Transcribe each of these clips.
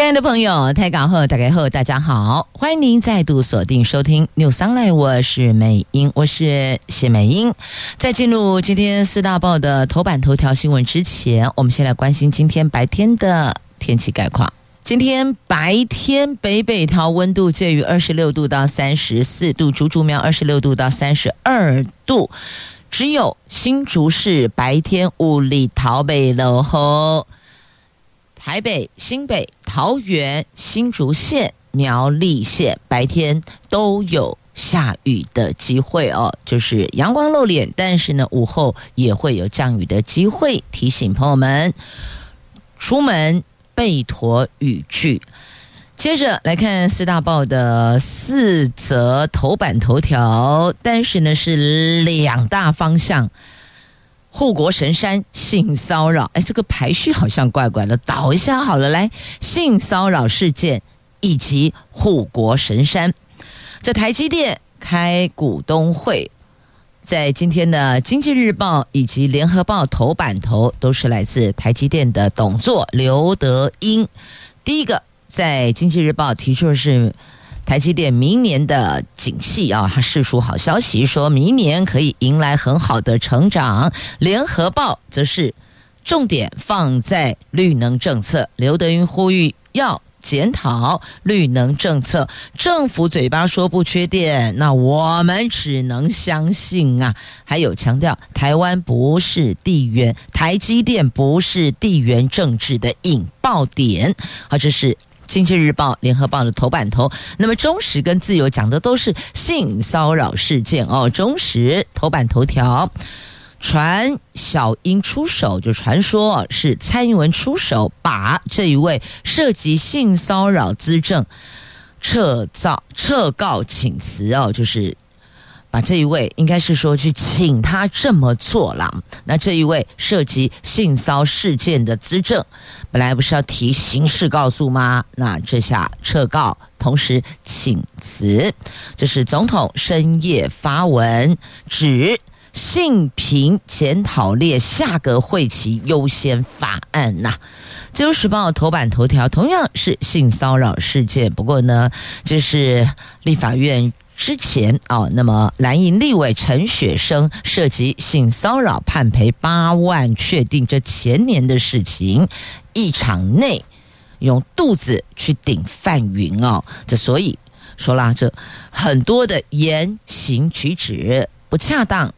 亲爱的朋友，台港后大家好，大家好，欢迎您再度锁定收听 News Online，我是美英，我是谢美英。在进入今天四大报的头版头条新闻之前，我们先来关心今天白天的天气概况。今天白天北北桃温度介于二十六度到三十四度，竹竹苗二十六度到三十二度，只有新竹市白天雾里桃北落雨。台北、新北、桃园、新竹县、苗栗县白天都有下雨的机会哦，就是阳光露脸，但是呢，午后也会有降雨的机会。提醒朋友们出门备妥雨具。接着来看四大报的四则头版头条，但是呢是两大方向。护国神山性骚扰，哎，这个排序好像怪怪的，倒一下好了。来，性骚扰事件以及护国神山，在台积电开股东会，在今天的《经济日报》以及《联合报》头版头都是来自台积电的董座刘德英。第一个在《经济日报》提出的是。台积电明年的景气啊，它释出好消息，说明年可以迎来很好的成长。联合报则是重点放在绿能政策，刘德云呼吁要检讨绿能政策。政府嘴巴说不缺电，那我们只能相信啊。还有强调台湾不是地缘，台积电不是地缘政治的引爆点。好，这是。经济日报、联合报的头版头，那么中时跟自由讲的都是性骚扰事件哦。中时头版头条，传小英出手，就传说是蔡英文出手，把这一位涉及性骚扰资政撤造、撤告请辞哦，就是。把这一位应该是说去请他这么做了。那这一位涉及性骚事件的资政，本来不是要提刑事告诉吗？那这下撤告，同时请辞。这是总统深夜发文，指性平检讨列下个会期优先法案呐。自由时报头版头条同样是性骚扰事件，不过呢，这是立法院。之前哦，那么蓝营立委陈雪生涉及性骚扰，判赔八万，确定这前年的事情。一场内用肚子去顶范云哦，这所以说啦，这很多的言行举止不恰当，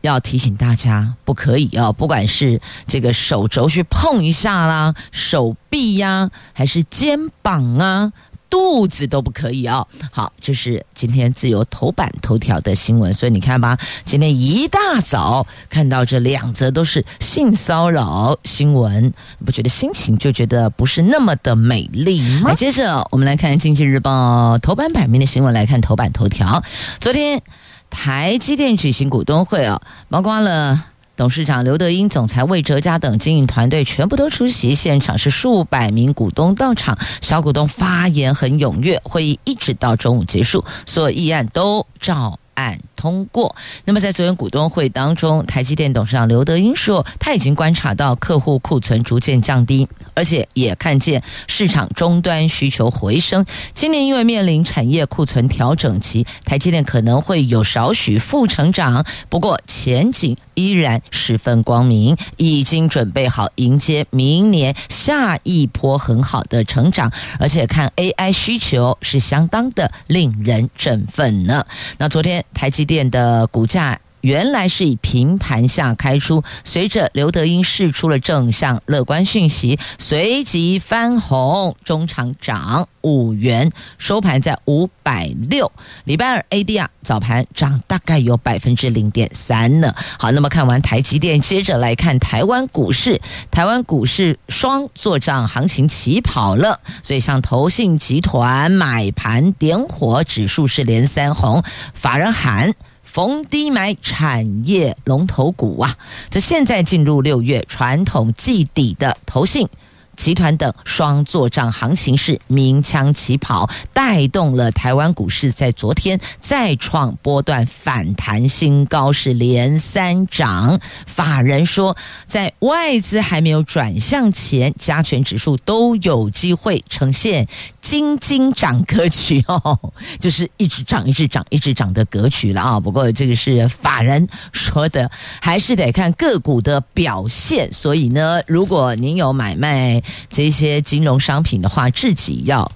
要提醒大家不可以哦，不管是这个手肘去碰一下啦，手臂呀，还是肩膀啊。肚子都不可以哦。好，这是今天自由头版头条的新闻，所以你看吧，今天一大早看到这两则都是性骚扰新闻，不觉得心情就觉得不是那么的美丽吗？接着我们来看《经济日报》头版版面的新闻，来看头版头条。昨天台积电举行股东会啊，包括了。董事长刘德英、总裁魏哲嘉等经营团队全部都出席，现场是数百名股东到场，小股东发言很踊跃，会议一直到中午结束，所有议案都照案通过。那么在昨天股东会当中，台积电董事长刘德英说，他已经观察到客户库存逐渐降低，而且也看见市场终端需求回升。今年因为面临产业库存调整期，台积电可能会有少许负成长，不过前景依然十分光明，已经准备好迎接明年下一波很好的成长，而且看 AI 需求是相当的令人振奋呢。那昨天。台积电的股价原来是以平盘下开出，随着刘德英释出了正向乐观讯息，随即翻红，中场涨五元，收盘在五百六。礼拜二 ADR 早盘涨大概有百分之零点三呢。好，那么看完台积电，接着来看台湾股市。台湾股市双做账行情起跑了，所以像投信集团买盘点火，指数是连三红，法人喊。逢低买产业龙头股啊！这现在进入六月，传统季底的投信。集团等双作帐行情是鸣枪起跑，带动了台湾股市在昨天再创波段反弹新高，是连三涨。法人说，在外资还没有转向前，加权指数都有机会呈现金金涨格局哦，就是一直涨、一直涨、一直涨的格局了啊。不过这个是法人说的，还是得看个股的表现。所以呢，如果您有买卖，这些金融商品的话，自己要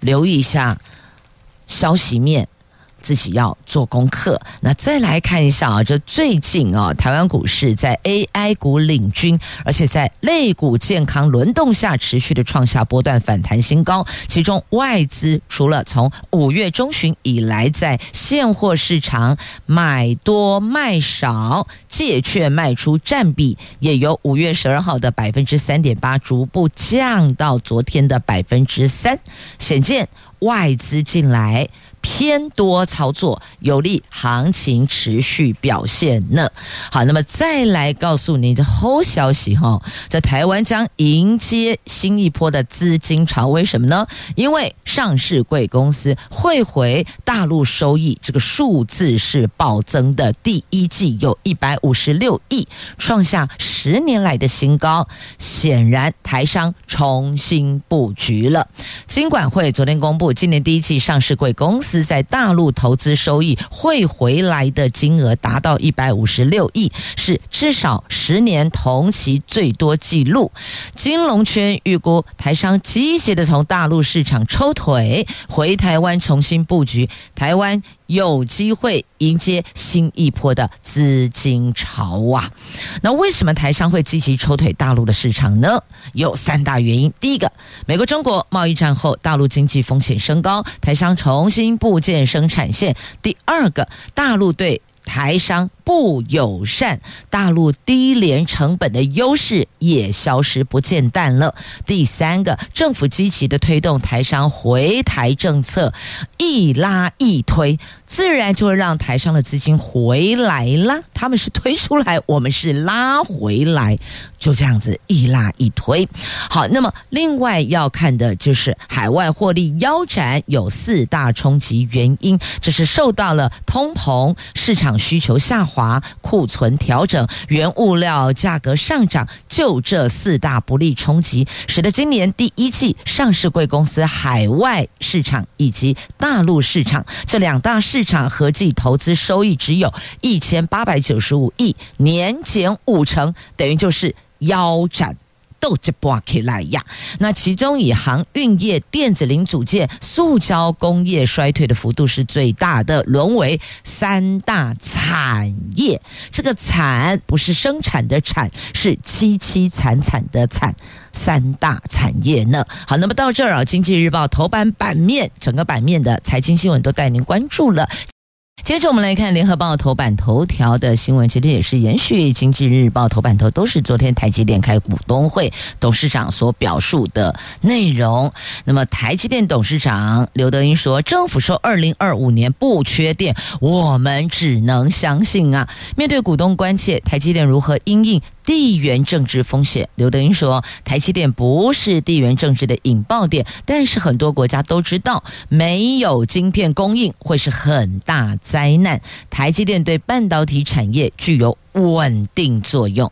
留意一下消息面。自己要做功课。那再来看一下啊，这最近啊，台湾股市在 AI 股领军，而且在类股健康轮动下，持续的创下波段反弹新高。其中外资除了从五月中旬以来在现货市场买多卖少，借券卖出占比也由五月十二号的百分之三点八逐步降到昨天的百分之三，显见外资进来。偏多操作有利行情持续表现呢。好，那么再来告诉你这好消息哈，在台湾将迎接新一波的资金潮。为什么呢？因为上市贵公司汇回大陆收益这个数字是暴增的，第一季有一百五十六亿，创下十年来的新高。显然台商重新布局了。金管会昨天公布，今年第一季上市贵公司。司在大陆投资收益汇回来的金额达到一百五十六亿，是至少十年同期最多纪录。金融圈预估台商积极的从大陆市场抽腿回台湾重新布局，台湾。有机会迎接新一波的资金潮啊！那为什么台商会积极抽腿大陆的市场呢？有三大原因。第一个，美国中国贸易战后，大陆经济风险升高，台商重新布建生产线。第二个，大陆对台商不友善，大陆低廉成本的优势也消失不见淡了。第三个，政府积极的推动台商回台政策，一拉一推，自然就会让台商的资金回来了。他们是推出来，我们是拉回来，就这样子一拉一推。好，那么另外要看的就是海外获利腰斩，有四大冲击原因，这是受到了通膨、市场需求下滑。库存调整、原物料价格上涨，就这四大不利冲击，使得今年第一季上市贵公司海外市场以及大陆市场这两大市市场合计投资收益只有一千八百九十五亿，年减五成，等于就是腰斩。都这波起来呀！那其中以航运业、电子零组件、塑胶工业衰退的幅度是最大的，沦为三大产业。这个产不是生产的产，是凄凄惨惨的惨。三大产业呢？好，那么到这儿啊，《经济日报》头版版面，整个版面的财经新闻都带您关注了。接着我们来看联合报头版头条的新闻，其实也是延续经济日报头版头，都是昨天台积电开股东会董事长所表述的内容。那么台积电董事长刘德英说：“政府说二零二五年不缺电，我们只能相信啊。”面对股东关切，台积电如何应应？地缘政治风险，刘德英说，台积电不是地缘政治的引爆点，但是很多国家都知道，没有晶片供应会是很大灾难。台积电对半导体产业具有稳定作用。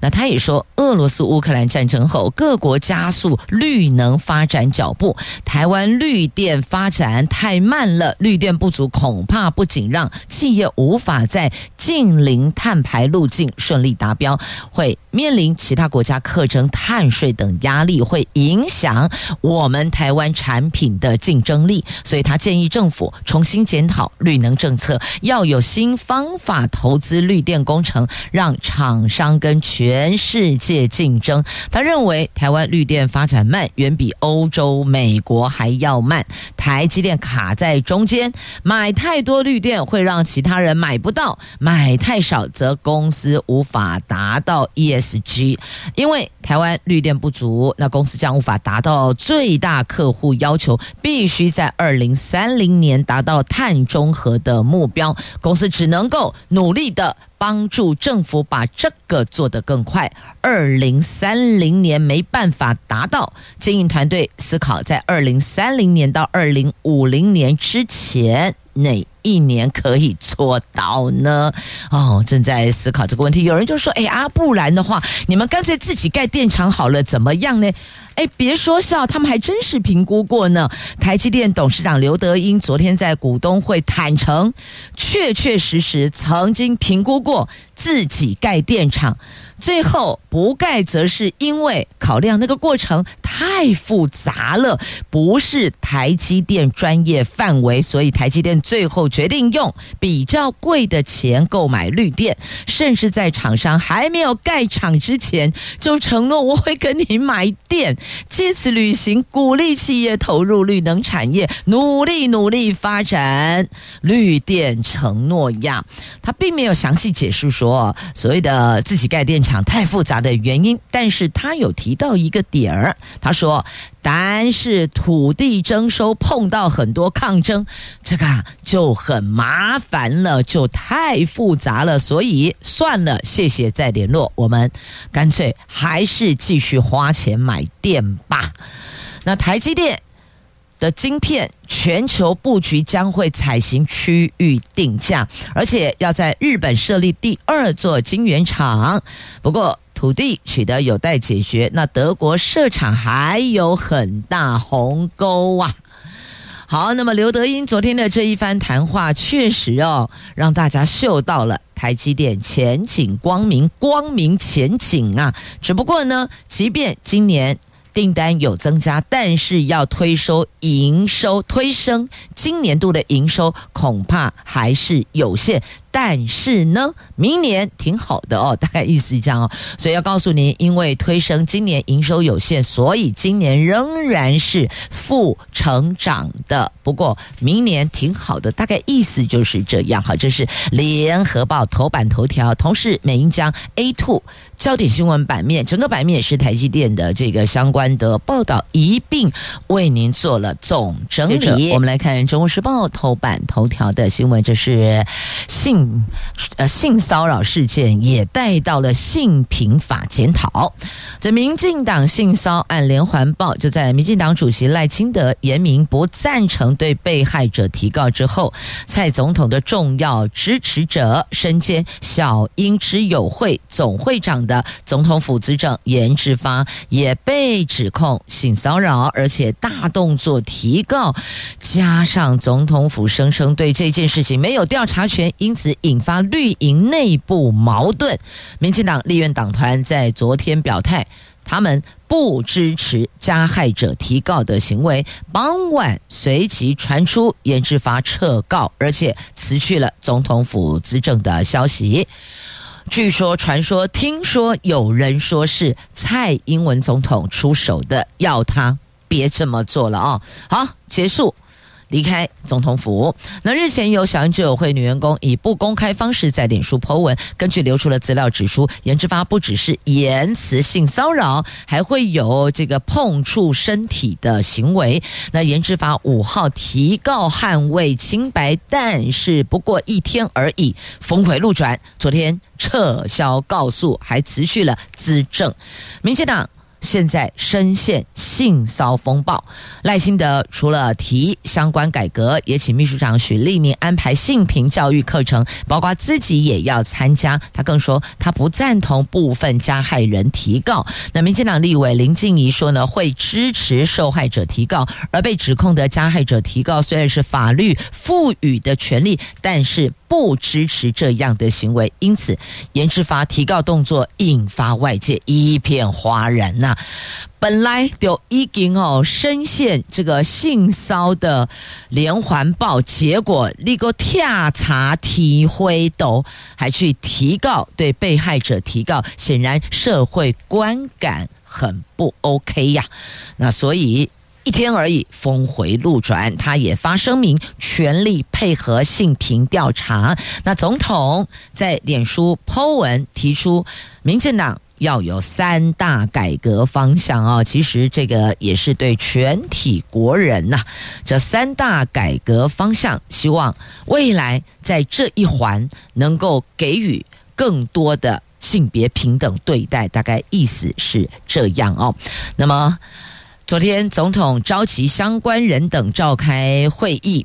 那他也说，俄罗斯乌克兰战争后，各国加速绿能发展脚步，台湾绿电发展太慢了，绿电不足，恐怕不仅让企业无法在近零碳排路径顺利达标，会面临其他国家课征碳税等压力，会影响我们台湾产品的竞争力。所以他建议政府重新检讨绿能政策，要有新方法投资绿电工程。让厂商跟全世界竞争。他认为台湾绿电发展慢，远比欧洲、美国还要慢。台积电卡在中间，买太多绿电会让其他人买不到，买太少则公司无法达到 ES ESG。因为台湾绿电不足，那公司将无法达到最大客户要求，必须在二零三零年达到碳中和的目标。公司只能够努力的帮助政府把这个做得更快。二零三零年没办法达到，经营团队思考在二零三零年到二零五零年之前哪一年可以做到呢？哦，正在思考这个问题。有人就说：“哎啊，不然的话，你们干脆自己盖电厂好了，怎么样呢？”哎，别说笑，他们还真是评估过呢。台积电董事长刘德英昨天在股东会坦诚，确确实实曾经评估过自己盖电厂。最后不盖，则是因为考量那个过程太复杂了，不是台积电专业范围，所以台积电最后决定用比较贵的钱购买绿电，甚至在厂商还没有盖厂之前就承诺我会跟你买电，借此履行鼓励企业投入绿能产业，努力努力发展绿电承诺呀。他并没有详细解释说所谓的自己盖电。场太复杂的原因，但是他有提到一个点儿，他说，但是土地征收碰到很多抗争，这个就很麻烦了，就太复杂了，所以算了，谢谢再联络，我们干脆还是继续花钱买电吧。那台积电。的晶片全球布局将会采行区域定价，而且要在日本设立第二座晶圆厂。不过土地取得有待解决，那德国设厂还有很大鸿沟啊。好，那么刘德英昨天的这一番谈话，确实哦，让大家嗅到了台积电前景光明，光明前景啊。只不过呢，即便今年。订单有增加，但是要推收营收推升，今年度的营收恐怕还是有限。但是呢，明年挺好的哦，大概意思这样哦。所以要告诉您，因为推升今年营收有限，所以今年仍然是负成长的。不过明年挺好的，大概意思就是这样。好，这是联合报头版头条。同时，美英将 A two 焦点新闻版面，整个版面也是台积电的这个相关的报道一并为您做了总整理。我们来看《中国时报》头版头条的新闻，这是信。呃，性骚扰事件也带到了性平法检讨。这民进党性骚案连环报，就在民进党主席赖清德严明不赞成对被害者提告之后，蔡总统的重要支持者、身兼小英之友会总会长的总统府资政严志发也被指控性骚扰，而且大动作提告，加上总统府声称对这件事情没有调查权，因此。引发绿营内部矛盾，民进党立院党团在昨天表态，他们不支持加害者提告的行为。傍晚随即传出颜志发撤告，而且辞去了总统府资政的消息。据说、传说、听说，有人说是蔡英文总统出手的，要他别这么做了啊！好，结束。离开总统府。那日前有小英之友会女员工以不公开方式在脸书 po 文，根据流出的资料指出，严志发不只是言辞性骚扰，还会有这个碰触身体的行为。那严志发五号提告捍卫清白，但是不过一天而已，峰回路转，昨天撤销告诉，还辞去了资政。民进党。现在深陷性骚风暴，赖清德除了提相关改革，也请秘书长许立明安排性平教育课程，包括自己也要参加。他更说，他不赞同部分加害人提告。那民进党立委林静怡说呢，会支持受害者提告，而被指控的加害者提告虽然是法律赋予的权利，但是不支持这样的行为，因此严志发提告动作引发外界一片哗然呐。本来就已经哦深陷这个性骚的连环报，结果立个调查提灰斗，还去提告对被害者提告，显然社会观感很不 OK 呀。那所以。一天而已，峰回路转，他也发声明，全力配合性平调查。那总统在脸书 po 文提出，民进党要有三大改革方向啊。其实这个也是对全体国人呐，这三大改革方向，希望未来在这一环能够给予更多的性别平等对待。大概意思是这样哦。那么。昨天，总统召集相关人等召开会议。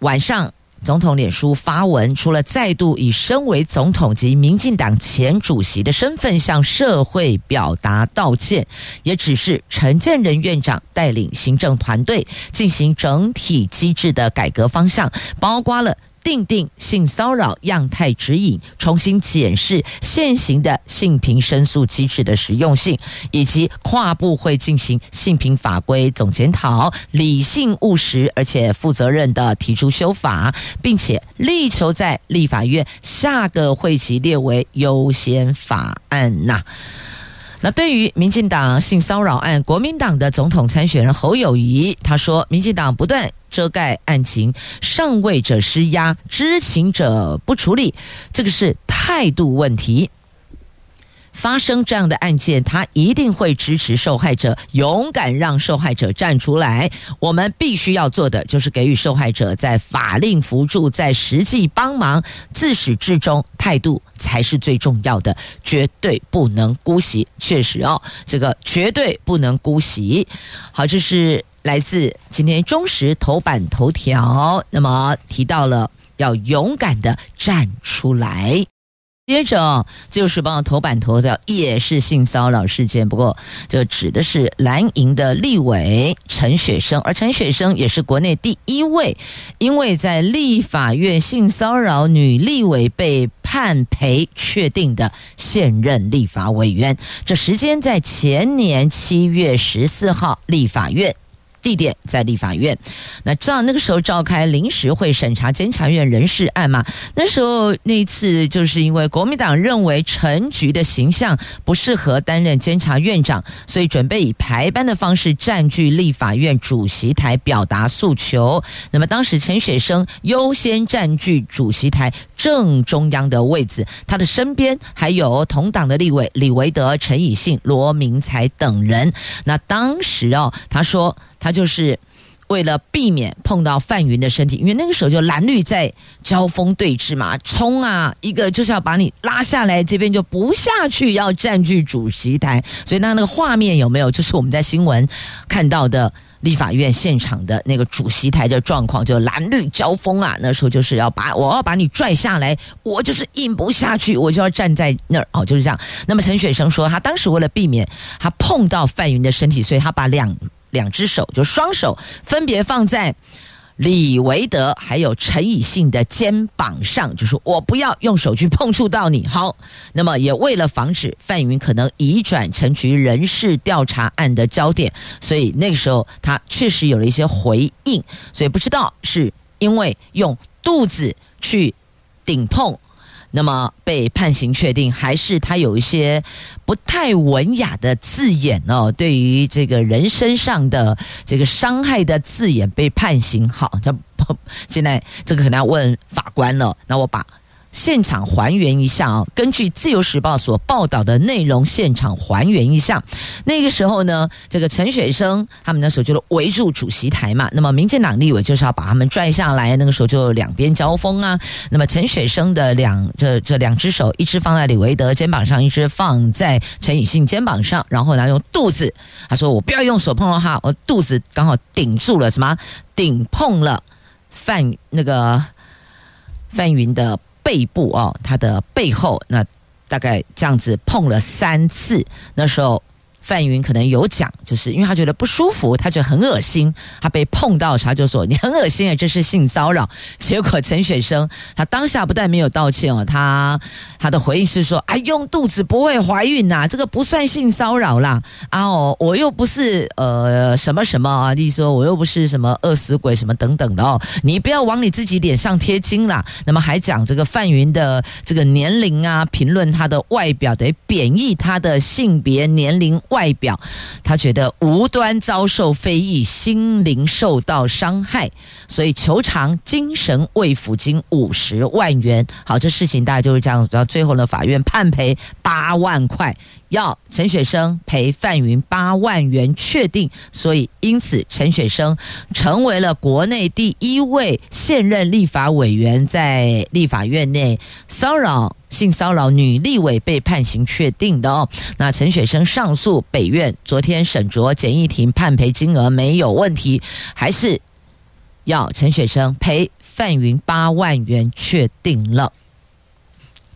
晚上，总统脸书发文，除了再度以身为总统及民进党前主席的身份向社会表达道歉，也指示陈建仁院长带领行政团队进行整体机制的改革方向，包括了。订定性骚扰样态指引，重新检视现行的性平申诉机制的实用性，以及跨部会进行性平法规总检讨，理性务实而且负责任的提出修法，并且力求在立法院下个会期列为优先法案呐。那对于民进党性骚扰案，国民党的总统参选人侯友谊他说，民进党不断遮盖案情，上位者施压，知情者不处理，这个是态度问题。发生这样的案件，他一定会支持受害者，勇敢让受害者站出来。我们必须要做的就是给予受害者在法令扶助，在实际帮忙，自始至终态度才是最重要的，绝对不能姑息。确实哦，这个绝对不能姑息。好，这是来自今天中时头版头条，那么提到了要勇敢的站出来。接着，自由时报头版头条也是性骚扰事件，不过这指的是蓝营的立委陈雪生，而陈雪生也是国内第一位因为在立法院性骚扰女立委被判赔确定的现任立法委员。这时间在前年七月十四号，立法院。地点在立法院，那知道那个时候召开临时会审查监察院人事案嘛？那时候那一次就是因为国民党认为陈菊的形象不适合担任监察院长，所以准备以排班的方式占据立法院主席台表达诉求。那么当时陈雪生优先占据主席台正中央的位置，他的身边还有同党的立委李维德、陈以信、罗明才等人。那当时哦，他说。他就是为了避免碰到范云的身体，因为那个时候就蓝绿在交锋对峙嘛，冲啊，一个就是要把你拉下来，这边就不下去，要占据主席台。所以那那个画面有没有？就是我们在新闻看到的立法院现场的那个主席台的状况，就蓝绿交锋啊。那时候就是要把我要把你拽下来，我就是硬不下去，我就要站在那儿哦，就是这样。那么陈雪生说，他当时为了避免他碰到范云的身体，所以他把两。两只手就双手分别放在李维德还有陈以信的肩膀上，就说我不要用手去碰触到你。好，那么也为了防止范云可能移转陈局人事调查案的焦点，所以那个时候他确实有了一些回应。所以不知道是因为用肚子去顶碰。那么被判刑确定，还是他有一些不太文雅的字眼哦？对于这个人身上的这个伤害的字眼被判刑，好，这现在这个可能要问法官了。那我把。现场还原一下啊！根据《自由时报》所报道的内容，现场还原一下。那个时候呢，这个陈雪生他们那时候就围住主席台嘛。那么民进党立委就是要把他们拽下来。那个时候就两边交锋啊。那么陈雪生的两这这两只手，一只放在李维德肩膀上，一只放在陈以信肩膀上。然后呢，用肚子，他说：“我不要用手碰了哈，我肚子刚好顶住了什么？顶碰了范那个范云的。”背部哦，他的背后那大概这样子碰了三次，那时候范云可能有讲，就是因为他觉得不舒服，他觉得很恶心，他被碰到，他就说你很恶心啊，这是性骚扰。结果陈雪生他当下不但没有道歉哦，他他的回应是说，哎，用肚子不会怀孕呐，这个不算性骚扰啦。啊哦，我又不是呃什么什么啊，例如说我又不是什么饿死鬼什么等等的哦，你不要往你自己脸上贴金啦。那么还讲这个范云的这个年龄啊，评论他的外表，得贬义他的性别年龄。外代表，他觉得无端遭受非议，心灵受到伤害，所以求偿精神慰抚金五十万元。好，这事情大概就是这样。到最后呢，法院判赔八万块，要陈雪生赔范云八万元，确定。所以，因此陈雪生成为了国内第一位现任立法委员，在立法院内骚扰。性骚扰女立委被判刑确定的哦，那陈雪生上诉北院，昨天审酌简易庭判赔金额没有问题，还是要陈雪生赔范云八万元，确定了。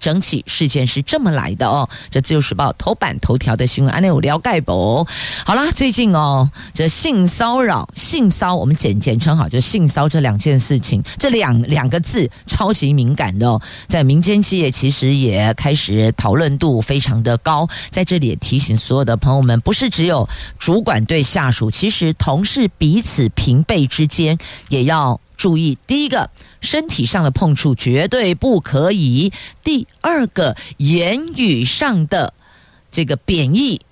整起事件是这么来的哦，这自由时报头版头条的新闻，安内有聊盖博。好啦，最近哦，这性骚扰、性骚，我们简简称好，就性骚这两件事情，这两两个字超级敏感的哦，在民间企业其实也开始讨论度非常的高。在这里也提醒所有的朋友们，不是只有主管对下属，其实同事彼此平辈之间也要注意。第一个。身体上的碰触绝对不可以。第二个，言语上的这个贬义、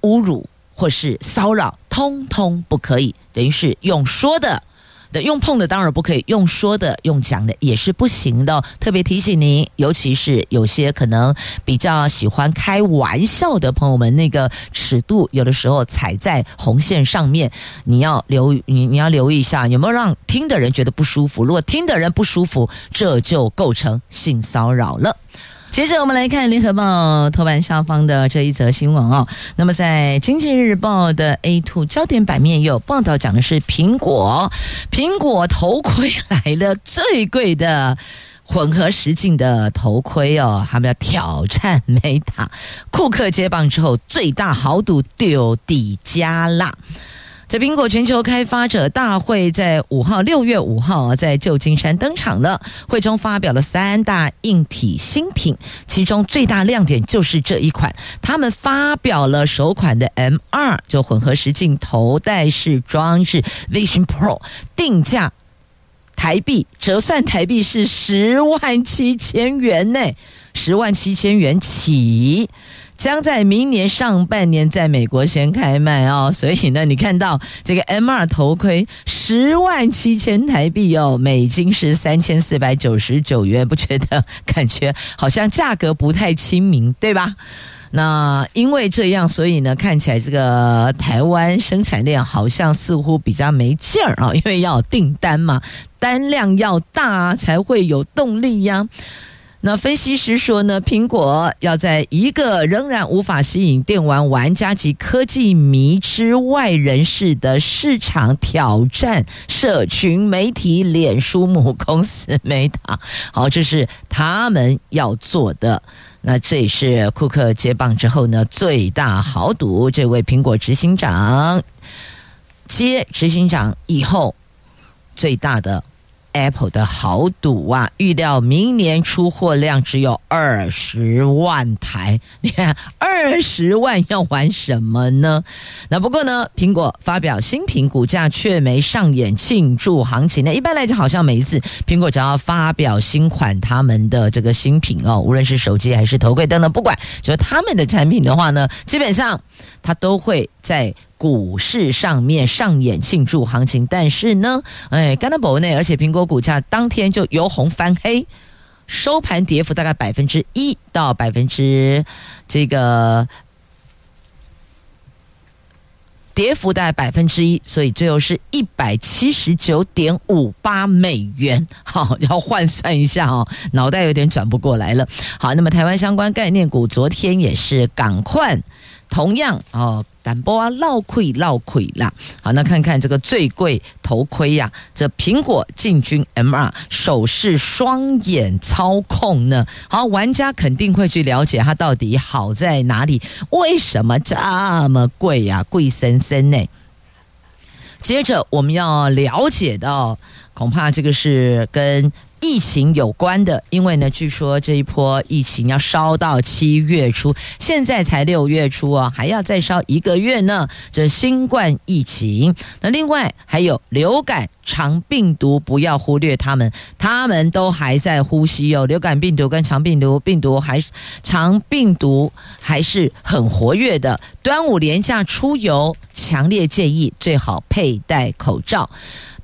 侮辱或是骚扰，通通不可以。等于是用说的。用碰的当然不可以，用说的、用讲的也是不行的。特别提醒您，尤其是有些可能比较喜欢开玩笑的朋友们，那个尺度有的时候踩在红线上面，你要留你你要留意一下，有没有让听的人觉得不舒服？如果听的人不舒服，这就构成性骚扰了。接着我们来看《联合报》头版下方的这一则新闻哦。那么在《经济日报》的 A2 焦点版面有报道，讲的是苹果，苹果头盔来了，最贵的混合实境的头盔哦，他们要挑战 Meta，库克接棒之后最大豪赌丢底加辣。在苹果全球开发者大会在五号，六月五号在旧金山登场了。会中发表了三大硬体新品，其中最大亮点就是这一款。他们发表了首款的 M2，就混合实镜头戴式装置 Vision Pro，定价台币折算台币是十万七千元呢，十万七千元起。将在明年上半年在美国先开卖哦，所以呢，你看到这个 M2 头盔十万七千台币哦，美金是三千四百九十九元，不觉得感觉好像价格不太亲民，对吧？那因为这样，所以呢，看起来这个台湾生产链好像似乎比较没劲儿啊，因为要订单嘛，单量要大才会有动力呀。那分析师说呢，苹果要在一个仍然无法吸引电玩玩家及科技迷之外人士的市场挑战社群媒体脸书母公司 Meta。好，这是他们要做的。那这也是库克接棒之后呢，最大豪赌。这位苹果执行长接执行长以后最大的。Apple 的豪赌啊，预料明年出货量只有二十万台。你看，二十万要玩什么呢？那不过呢，苹果发表新品，股价却没上演庆祝行情。那一般来讲，好像每一次苹果只要发表新款，他们的这个新品哦，无论是手机还是头盔等等，不管就他们的产品的话呢，基本上它都会在。股市上面上演庆祝行情，但是呢，哎，干那博内，而且苹果股价当天就由红翻黑，收盘跌幅大概百分之一到百分之这个跌幅大概百分之一，所以最后是一百七十九点五八美元。好，要换算一下哦，脑袋有点转不过来了。好，那么台湾相关概念股昨天也是赶快，同样哦。淡薄啊，落亏落亏啦。好，那看看这个最贵头盔呀、啊，这苹果进军 MR 手势双眼操控呢？好，玩家肯定会去了解它到底好在哪里，为什么这么贵呀、啊？贵森森呢？接着我们要了解到，恐怕这个是跟。疫情有关的，因为呢，据说这一波疫情要烧到七月初，现在才六月初啊，还要再烧一个月呢。这新冠疫情，那另外还有流感、肠病毒，不要忽略他们，他们都还在呼吸哦。流感病毒跟肠病毒，病毒还肠病毒还是很活跃的。端午连假出游，强烈建议最好佩戴口罩。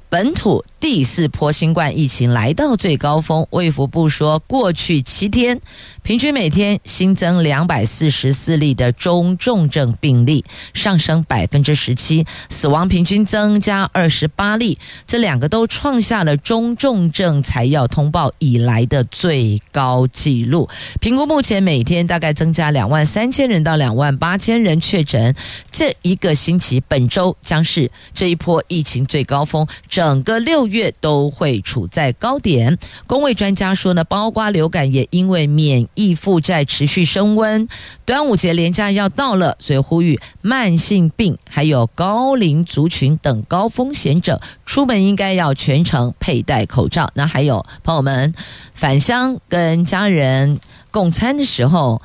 本土第四波新冠疫情来到最高峰，卫福部说，过去七天平均每天新增两百四十四例的中重症病例，上升百分之十七，死亡平均增加二十八例，这两个都创下了中重症才要通报以来的最高纪录。评估目前每天大概增加两万三千人到两万八千人确诊，这一个星期本周将是这一波疫情最高峰。整个六月月都会处在高点。公卫专家说呢，包括流感也因为免疫负债持续升温，端午节连假要到了，所以呼吁慢性病还有高龄族群等高风险者出门应该要全程佩戴口罩。那还有朋友们返乡跟家人共餐的时候。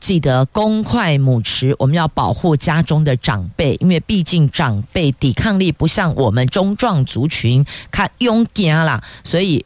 记得公筷母匙，我们要保护家中的长辈，因为毕竟长辈抵抗力不像我们中壮族群，看勇敢啦，所以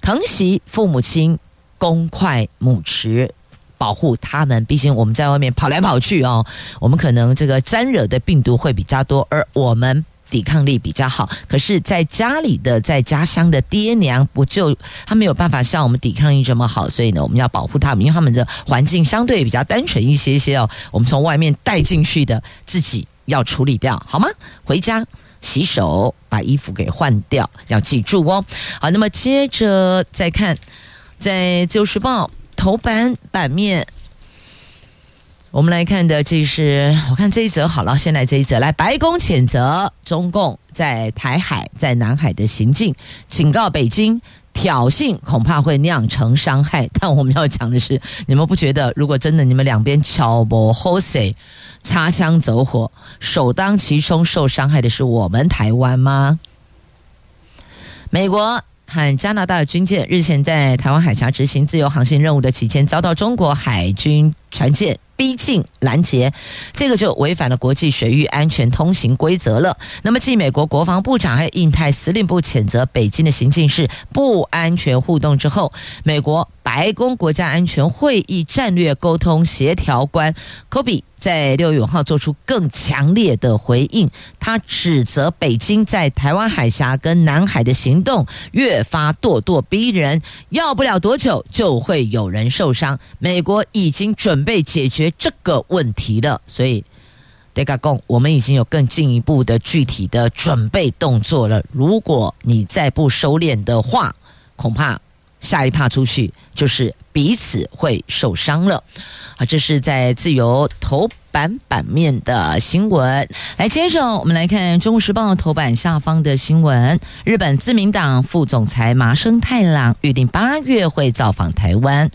疼惜父母亲，公筷母匙，保护他们。毕竟我们在外面跑来跑去哦，我们可能这个沾惹的病毒会比较多，而我们。抵抗力比较好，可是在家里的、在家乡的爹娘不就他没有办法像我们抵抗力这么好，所以呢，我们要保护他们，因为他们的环境相对比较单纯一些些哦。我们从外面带进去的，自己要处理掉，好吗？回家洗手，把衣服给换掉，要记住哦。好，那么接着再看，在《自由时报》头版版面。我们来看的，这是我看这一则好了，先来这一则来，白宫谴责中共在台海、在南海的行径，警告北京挑衅恐怕会酿成伤害。但我们要讲的是，你们不觉得，如果真的你们两边悄不好势，擦枪走火，首当其冲受伤害的是我们台湾吗？美国和加拿大的军舰日前在台湾海峡执行自由航行任务的期间，遭到中国海军船舰。逼近拦截，这个就违反了国际水域安全通行规则了。那么，继美国国防部长还有印太司令部谴责北京的行径是不安全互动之后，美国白宫国家安全会议战略沟通协调官科比在六月五号做出更强烈的回应，他指责北京在台湾海峡跟南海的行动越发咄咄逼人，要不了多久就会有人受伤。美国已经准准备解决。这个问题了，所以德卡贡，我们已经有更进一步的具体的准备动作了。如果你再不收敛的话，恐怕下一趴出去就是彼此会受伤了。啊，这是在自由头版版面的新闻。来，接着我们来看《中国时报》头版下方的新闻：日本自民党副总裁麻生太郎预定八月会造访台湾。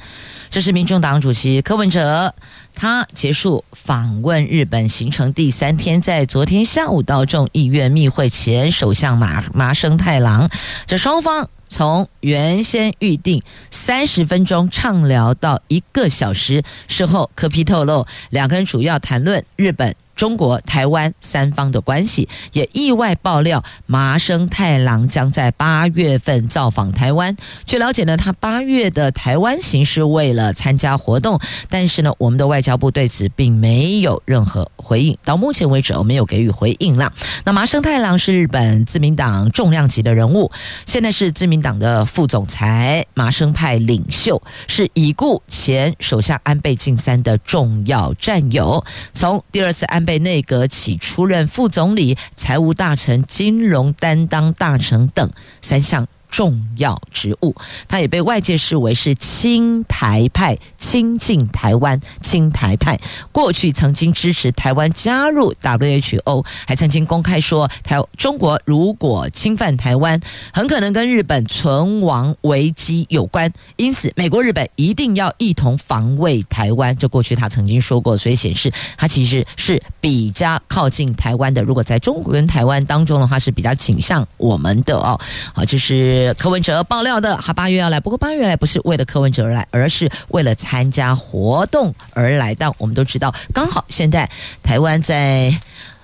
这是民众党主席柯文哲。他结束访问日本行程第三天，在昨天下午到众议院密会前，首相麻麻生太郎，这双方从原先预定三十分钟畅聊到一个小时。事后，柯批透露，两个人主要谈论日本。中国台湾三方的关系也意外爆料，麻生太郎将在八月份造访台湾。据了解呢，他八月的台湾行是为了参加活动，但是呢，我们的外交部对此并没有任何回应。到目前为止，我没有给予回应了。那麻生太郎是日本自民党重量级的人物，现在是自民党的副总裁，麻生派领袖，是已故前首相安倍晋三的重要战友。从第二次安被内阁起出任副总理、财务大臣、金融担当大臣等三项重要职务，他也被外界视为是亲台派、亲近台湾、亲台派。过去曾经支持台湾加入 WHO，还曾经公开说台中国如果侵犯台湾，很可能跟日本存亡危机有关。因此，美国、日本一定要一同防卫台湾。这过去他曾经说过，所以显示他其实是比较靠近台湾的。如果在中国跟台湾当中的话，是比较倾向我们的哦。好，就是。是柯文哲爆料的，他八月要来，不过八月来不是为了柯文哲而来，而是为了参加活动而来。但我们都知道，刚好现在台湾在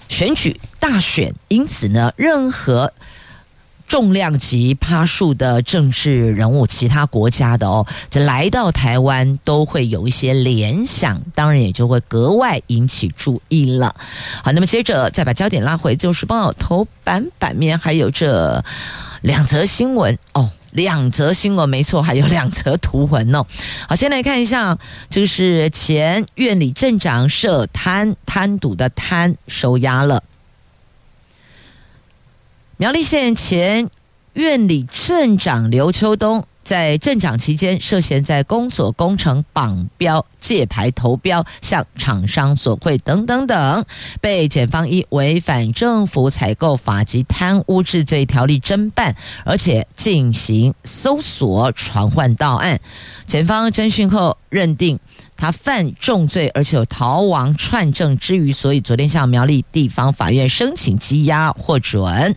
选举大选，因此呢，任何重量级趴数的政治人物，其他国家的哦，这来到台湾都会有一些联想，当然也就会格外引起注意了。好，那么接着再把焦点拉回《自由时报》头版版面，还有这。两则新闻哦，两则新闻没错，还有两则图文哦。好，先来看一下，就是前院里镇长涉贪贪赌的贪收押了。苗栗县前院里镇长刘秋东。在镇长期间，涉嫌在公所工程绑标、借牌投标、向厂商索贿等等等，被检方依违反政府采购法及贪污治罪条例侦办，而且进行搜索传唤到案。检方侦讯后认定他犯重罪，而且有逃亡串证之余，所以昨天向苗栗地方法院申请羁押获准。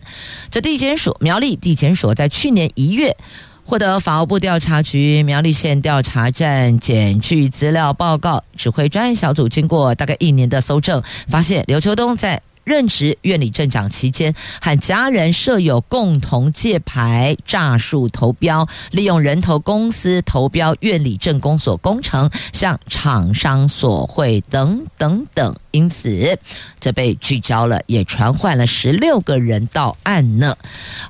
这地检署苗栗地检署在去年一月。获得法务部调查局苗栗县调查站检具资料报告，指挥专案小组经过大概一年的搜证，发现刘秋东在任职院里镇长期间，和家人设有共同借牌诈术投标，利用人头公司投标院里镇公所工程，向厂商索贿等等等。因此，这被聚焦了，也传唤了十六个人到案呢。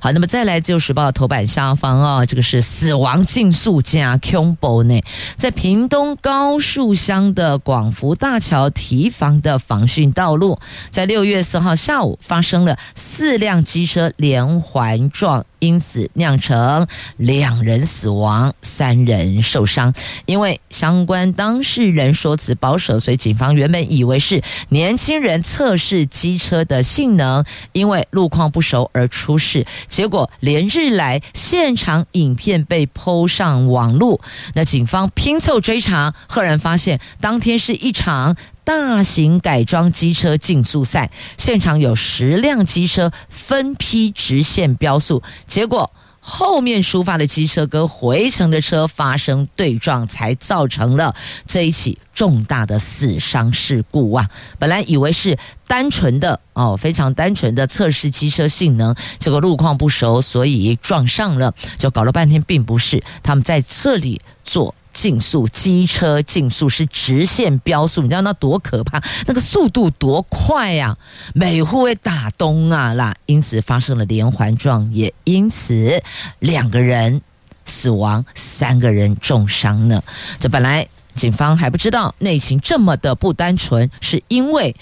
好，那么再来，《自由时报》头版下方哦，这个是死亡竞速加恐怖呢，在屏东高树乡的广福大桥堤防的防汛道路，在六月四号下午发生了四辆机车连环撞。因此酿成两人死亡、三人受伤。因为相关当事人说辞保守，所以警方原本以为是年轻人测试机车的性能，因为路况不熟而出事。结果连日来现场影片被 PO 上网路，那警方拼凑追查，赫然发现当天是一场。大型改装机车竞速赛，现场有十辆机车分批直线飙速，结果后面出发的机车跟回程的车发生对撞，才造成了这一起重大的死伤事故啊！本来以为是单纯的哦，非常单纯的测试机车性能，结果路况不熟，所以撞上了，就搞了半天，并不是他们在这里做。竞速机车竞速是直线飙速，你知道那多可怕？那个速度多快呀、啊！每户会打东啊啦，因此发生了连环撞，也因此两个人死亡，三个人重伤呢。这本来警方还不知道内情这么的不单纯，是因为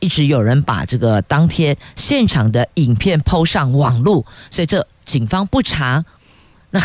一直有人把这个当天现场的影片 PO 上网路，所以这警方不查。那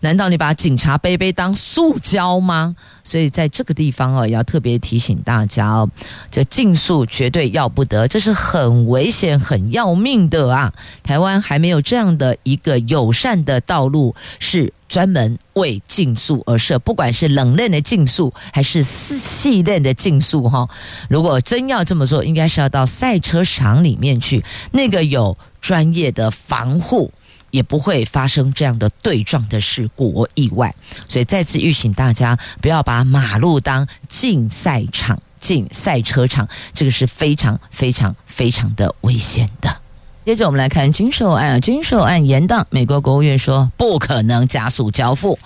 难道你把警察杯杯当塑胶吗？所以在这个地方哦，要特别提醒大家哦，这竞速绝对要不得，这是很危险、很要命的啊！台湾还没有这样的一个友善的道路，是专门为竞速而设，不管是冷链的竞速还是细链的竞速哈。如果真要这么做，应该是要到赛车场里面去，那个有专业的防护。也不会发生这样的对撞的事故或意外，所以再次预请大家不要把马路当竞赛场、竞赛车场，这个是非常非常非常的危险的。接着我们来看军售案，军售案延宕，美国国务院说不可能加速交付。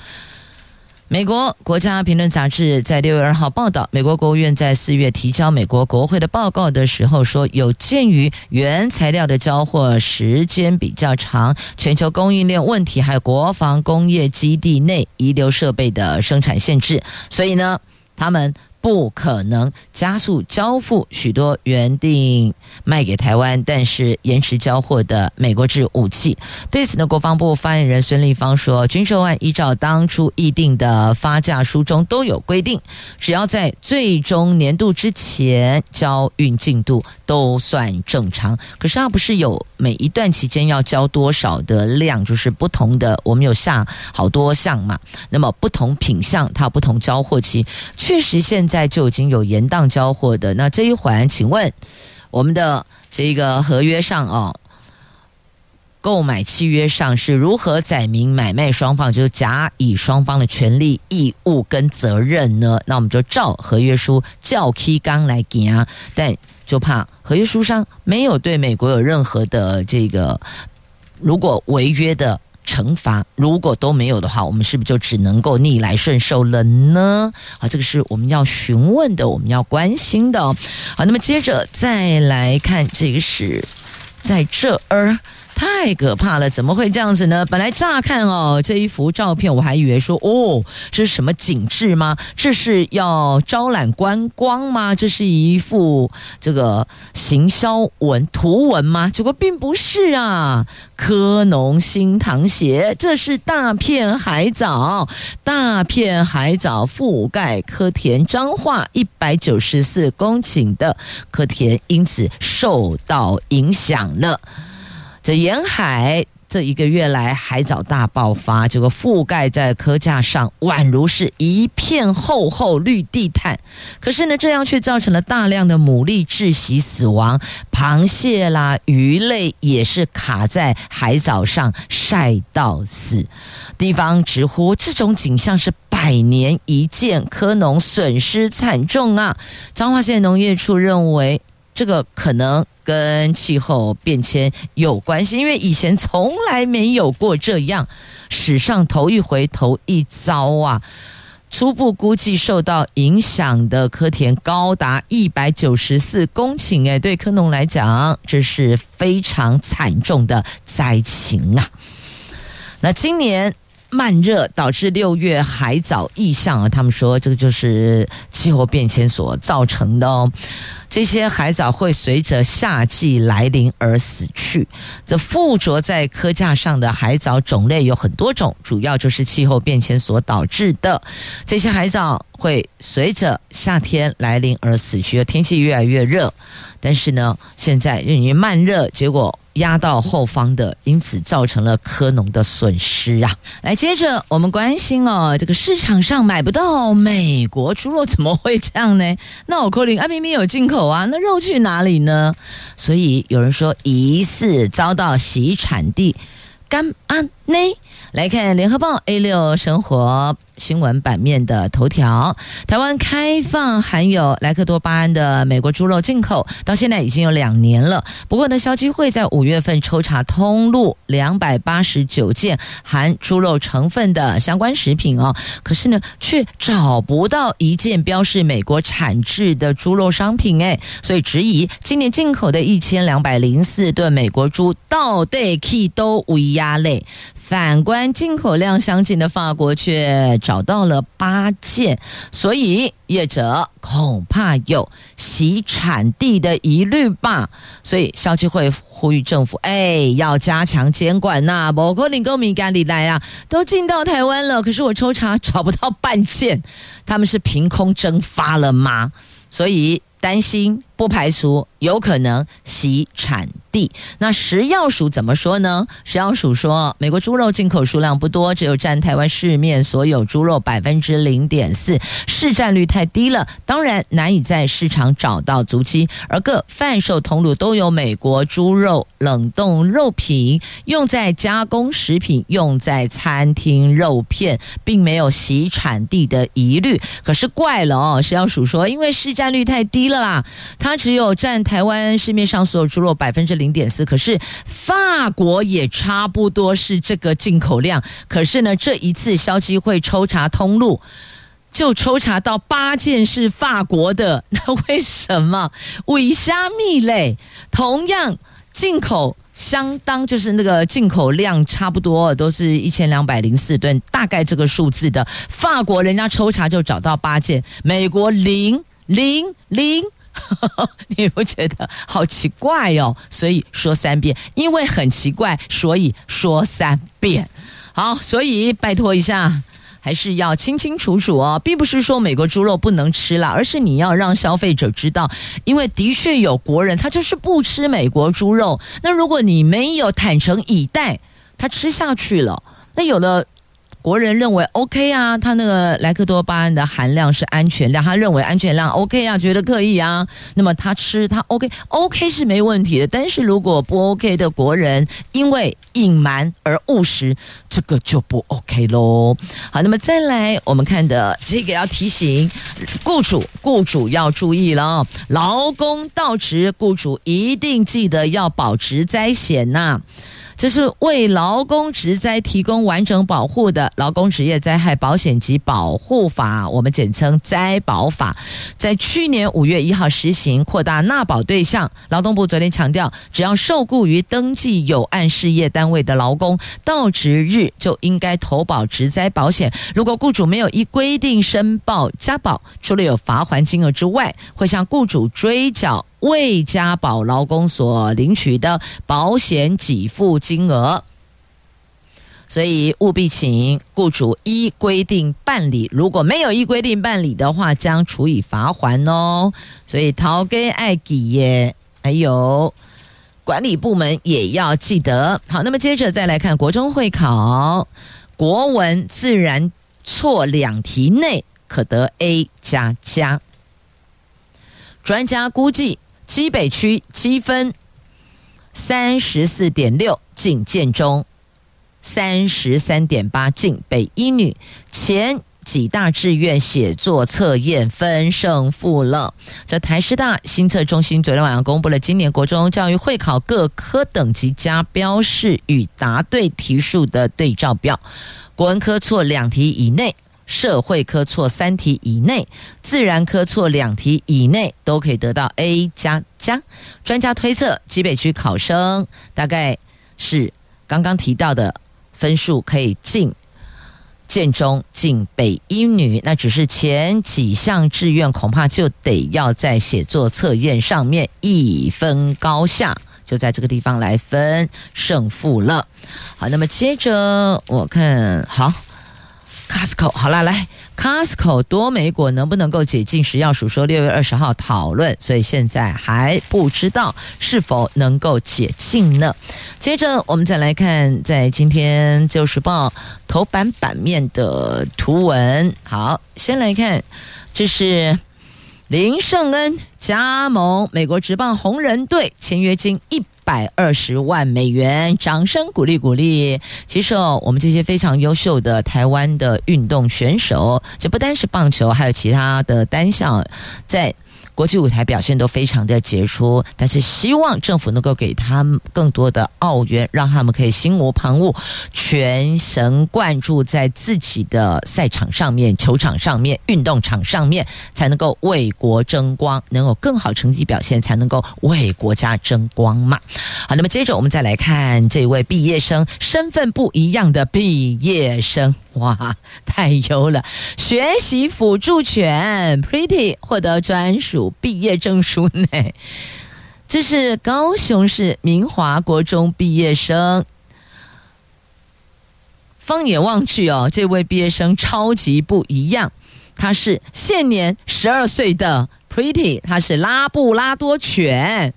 美国国家评论杂志在六月二号报道，美国国务院在四月提交美国国会的报告的时候说，有鉴于原材料的交货时间比较长、全球供应链问题，还有国防工业基地内遗留设备的生产限制，所以呢，他们不可能加速交付许多原定卖给台湾但是延迟交货的美国制武器。对此呢，国防部发言人孙立方说，军售案依照当初议定的发价书中都有规定，只要在最终年度之前交运进度都算正常。可是它不是有每一段期间要交多少的量，就是不同的，我们有下好多项嘛。那么不同品项它不同交货期，确实现在就已经有延宕交货的。那这一环，请问我们的这个合约上哦，购买契约上是如何载明买卖双方就是甲乙双方的权利、义务跟责任呢？那我们就照合约书照起工来行，但就怕合约书上没有对美国有任何的这个，如果违约的。惩罚如果都没有的话，我们是不是就只能够逆来顺受了呢？啊，这个是我们要询问的，我们要关心的。好，那么接着再来看这个是在这儿。太可怕了！怎么会这样子呢？本来乍看哦，这一幅照片我还以为说哦，这是什么景致吗？这是要招揽观光吗？这是一幅这个行销文图文吗？结果并不是啊！科农新塘协，这是大片海藻，大片海藻覆盖科田彰化一百九十四公顷的科田，因此受到影响了。这沿海这一个月来海藻大爆发，这个覆盖在科架上，宛如是一片厚厚绿地毯。可是呢，这样却造成了大量的牡蛎窒息死亡，螃蟹啦、鱼类也是卡在海藻上晒到死。地方直呼这种景象是百年一见，科农损失惨重啊！彰化县农业处认为。这个可能跟气候变迁有关系，因为以前从来没有过这样，史上头一回头一遭啊！初步估计受到影响的科田高达一百九十四公顷，哎，对科农来讲，这是非常惨重的灾情啊！那今年。慢热导致六月海藻异象啊，他们说这个就是气候变迁所造成的哦。这些海藻会随着夏季来临而死去。这附着在科架上的海藻种类有很多种，主要就是气候变迁所导致的。这些海藻会随着夏天来临而死去，天气越来越热，但是呢，现在因为慢热，结果。压到后方的，因此造成了科农的损失啊！来，接着我们关心哦，这个市场上买不到美国猪肉，怎么会这样呢？那我扣零啊，明明有进口啊，那肉去哪里呢？所以有人说疑似遭到洗产地干安内。来看联合报 A 六生活。新闻版面的头条：台湾开放含有莱克多巴胺的美国猪肉进口，到现在已经有两年了。不过呢，消基会在五月份抽查通路两百八十九件含猪肉成分的相关食品哦，可是呢，却找不到一件标示美国产制的猪肉商品诶，所以质疑今年进口的一千两百零四吨美国猪到底去都为压类。反观进口量相近的法国，却找到了八件，所以业者恐怕有洗产地的疑虑吧。所以消基会呼吁政府，哎，要加强监管呐！包括你公民赶里来啊，都进到台湾了，可是我抽查找不到半件，他们是凭空蒸发了吗？所以担心。不排除有可能洗产地。那食药署怎么说呢？食药署说，美国猪肉进口数量不多，只有占台湾市面所有猪肉百分之零点四，市占率太低了，当然难以在市场找到足迹。而各贩售通路都有美国猪肉冷冻肉品，用在加工食品，用在餐厅肉片，并没有洗产地的疑虑。可是怪了哦，食药署说，因为市占率太低了啦。它它只有占台湾市面上所有猪肉百分之零点四，可是法国也差不多是这个进口量。可是呢，这一次消基会抽查通路，就抽查到八件是法国的。那为什么？尾虾米类？同样进口相当就是那个进口量差不多都是一千两百零四吨，大概这个数字的。法国人家抽查就找到八件，美国零零零，你不觉得好奇怪哦？所以说三遍，因为很奇怪，所以说三遍。好，所以拜托一下。还是要清清楚楚哦，并不是说美国猪肉不能吃了，而是你要让消费者知道，因为的确有国人他就是不吃美国猪肉。那如果你没有坦诚以待，他吃下去了，那有的。国人认为 OK 啊，他那个莱克多巴胺的含量是安全量，他认为安全量 OK 啊，觉得可以啊。那么他吃他 OK，OK 是没问题的。但是如果不 OK 的国人因为隐瞒而误食，这个就不 OK 喽。好，那么再来我们看的这个要提醒雇主，雇主要注意了，劳工到职，雇主一定记得要保职灾险呐。这是为劳工职灾提供完整保护的《劳工职业灾害保险及保护法》，我们简称灾保法，在去年五月一号实行，扩大纳保对象。劳动部昨天强调，只要受雇于登记有案事业单位的劳工，到职日就应该投保职灾保险。如果雇主没有依规定申报加保，除了有罚锾金额之外，会向雇主追缴。未加保劳工所领取的保险给付金额，所以务必请雇主依规定办理。如果没有依规定办理的话，将处以罚锾哦。所以逃给爱给耶，还有管理部门也要记得。好，那么接着再来看国中会考，国文、自然错两题内可得 A 加加。专家估计。基北区积分三十四点六进建中，三十三点八进北一女，前几大志愿写作测验分胜负了。这台师大新测中心昨天晚上公布了今年国中教育会考各科等级加标示与答对题数的对照表，国文科错两题以内。社会科错三题以内，自然科错两题以内，都可以得到 A 加加。专家推测，基北区考生大概是刚刚提到的分数可以进建中、进北一女，那只是前几项志愿恐怕就得要在写作测验上面一分高下，就在这个地方来分胜负了。好，那么接着我看好。Costco 好了，来 Costco 多莓果能不能够解禁？食药署说六月二十号讨论，所以现在还不知道是否能够解禁呢。接着我们再来看，在今天《自由时报》头版版面的图文。好，先来看，这是林圣恩加盟美国职棒红人队，签约金一百二十万美元，掌声鼓励鼓励。其实哦，我们这些非常优秀的台湾的运动选手，这不单是棒球，还有其他的单项，在。国际舞台表现都非常的杰出，但是希望政府能够给他们更多的澳元，让他们可以心无旁骛，全神贯注在自己的赛场上面、球场上面、运动场上面，才能够为国争光，能有更好成绩表现，才能够为国家争光嘛。好，那么接着我们再来看这位毕业生，身份不一样的毕业生。哇，太优了！学习辅助犬 Pretty 获得专属毕业证书呢。这是高雄市明华国中毕业生。放眼望去哦，这位毕业生超级不一样。他是现年十二岁的 Pretty，他是拉布拉多犬。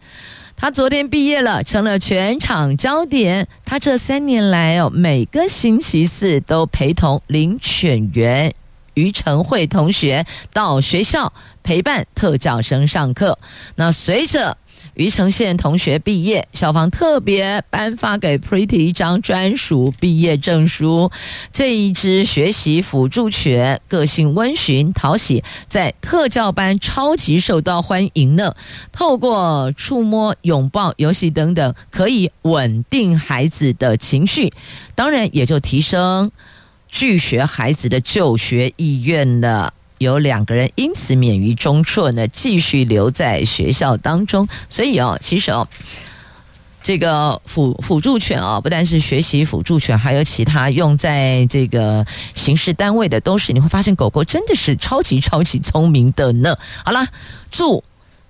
他昨天毕业了，成了全场焦点。他这三年来哦，每个星期四都陪同领犬员于成慧同学到学校陪伴特教生上课。那随着鱼城县同学毕业，校方特别颁发给 Pretty 一张专属毕业证书。这一只学习辅助犬个性温驯讨喜，在特教班超级受到欢迎呢。透过触摸、拥抱、游戏等等，可以稳定孩子的情绪，当然也就提升拒学孩子的就学意愿了。有两个人因此免于中辍呢，继续留在学校当中。所以哦，其实哦，这个辅辅助犬啊，不但是学习辅助犬，还有其他用在这个刑事单位的，都是你会发现狗狗真的是超级超级聪明的呢。好啦，祝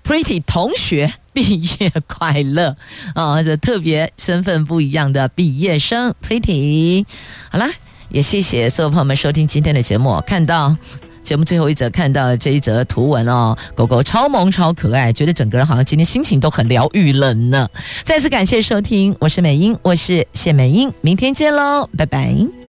Pretty 同学毕业快乐啊！这特别身份不一样的毕业生 Pretty。好啦，也谢谢所有朋友们收听今天的节目，看到。节目最后一则看到这一则图文哦，狗狗超萌超可爱，觉得整个人好像今天心情都很疗愈了呢。再次感谢收听，我是美英，我是谢美英，明天见喽，拜拜。